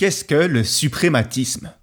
Qu'est-ce que le suprématisme?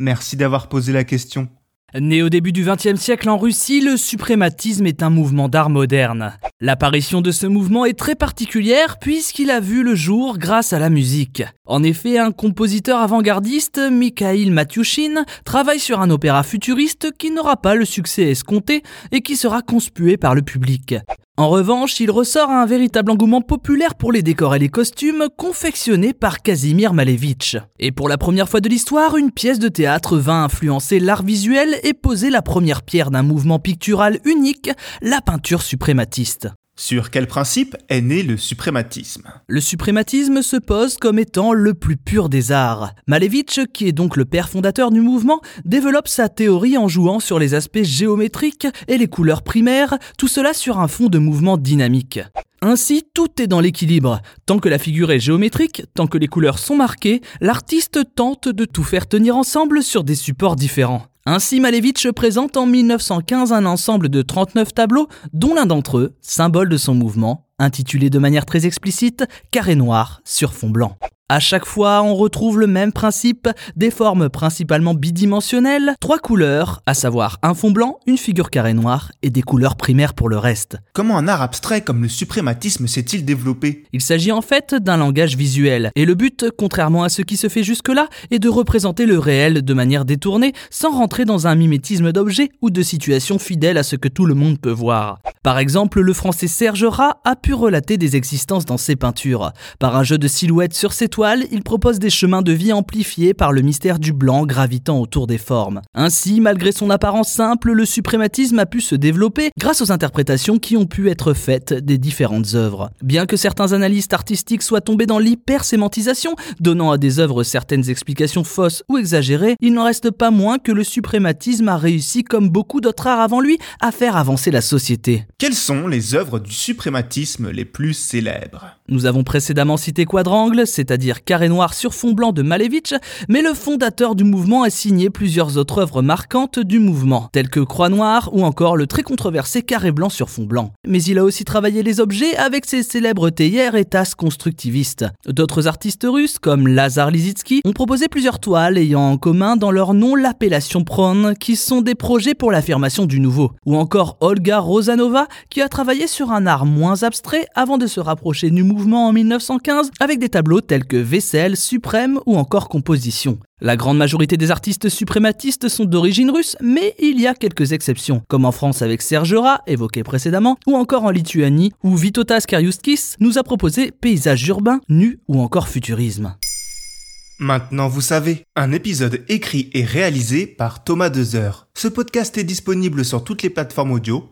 Merci d'avoir posé la question. Né au début du XXe siècle en Russie, le suprématisme est un mouvement d'art moderne. L'apparition de ce mouvement est très particulière puisqu'il a vu le jour grâce à la musique. En effet, un compositeur avant-gardiste, Mikhail Matyushin, travaille sur un opéra futuriste qui n'aura pas le succès escompté et qui sera conspué par le public. En revanche, il ressort un véritable engouement populaire pour les décors et les costumes confectionnés par Kazimir Malevich. Et pour la première fois de l'histoire, une pièce de théâtre vint influencer l'art visuel et poser la première pierre d'un mouvement pictural unique, la peinture suprématiste. Sur quel principe est né le suprématisme? Le suprématisme se pose comme étant le plus pur des arts. Malevich, qui est donc le père fondateur du mouvement, développe sa théorie en jouant sur les aspects géométriques et les couleurs primaires, tout cela sur un fond de mouvement dynamique. Ainsi, tout est dans l'équilibre. Tant que la figure est géométrique, tant que les couleurs sont marquées, l'artiste tente de tout faire tenir ensemble sur des supports différents. Ainsi, Malevich présente en 1915 un ensemble de 39 tableaux, dont l'un d'entre eux, symbole de son mouvement, intitulé de manière très explicite Carré noir sur fond blanc. À chaque fois, on retrouve le même principe, des formes principalement bidimensionnelles, trois couleurs, à savoir un fond blanc, une figure carré noir et des couleurs primaires pour le reste. Comment un art abstrait comme le suprématisme s'est-il développé? Il s'agit en fait d'un langage visuel, et le but, contrairement à ce qui se fait jusque-là, est de représenter le réel de manière détournée, sans rentrer dans un mimétisme d'objets ou de situations fidèles à ce que tout le monde peut voir. Par exemple, le français Serge Rat a pu relater des existences dans ses peintures. Par un jeu de silhouettes sur ses toiles, il propose des chemins de vie amplifiés par le mystère du blanc gravitant autour des formes. Ainsi, malgré son apparence simple, le suprématisme a pu se développer grâce aux interprétations qui ont pu être faites des différentes œuvres. Bien que certains analystes artistiques soient tombés dans l'hypersémantisation, donnant à des œuvres certaines explications fausses ou exagérées, il n'en reste pas moins que le suprématisme a réussi, comme beaucoup d'autres arts avant lui, à faire avancer la société. Quelles sont les œuvres du suprématisme les plus célèbres Nous avons précédemment cité Quadrangle, c'est-à-dire carré noir sur fond blanc de Malevich, mais le fondateur du mouvement a signé plusieurs autres œuvres marquantes du mouvement, telles que Croix noire ou encore le très controversé carré blanc sur fond blanc. Mais il a aussi travaillé les objets avec ses célèbres théières et tasses constructivistes. D'autres artistes russes, comme Lazar Lizitsky, ont proposé plusieurs toiles ayant en commun dans leur nom l'appellation Pron, qui sont des projets pour l'affirmation du nouveau. Ou encore Olga Rosanova, qui a travaillé sur un art moins abstrait avant de se rapprocher du mouvement en 1915 avec des tableaux tels que vaisselle, suprême ou encore composition. La grande majorité des artistes suprématistes sont d'origine russe, mais il y a quelques exceptions, comme en France avec Serge Rat, évoqué précédemment, ou encore en Lituanie, où Vitotas Kariuskis nous a proposé paysage urbain, nu ou encore futurisme. Maintenant vous savez, un épisode écrit et réalisé par Thomas Dezer. Ce podcast est disponible sur toutes les plateformes audio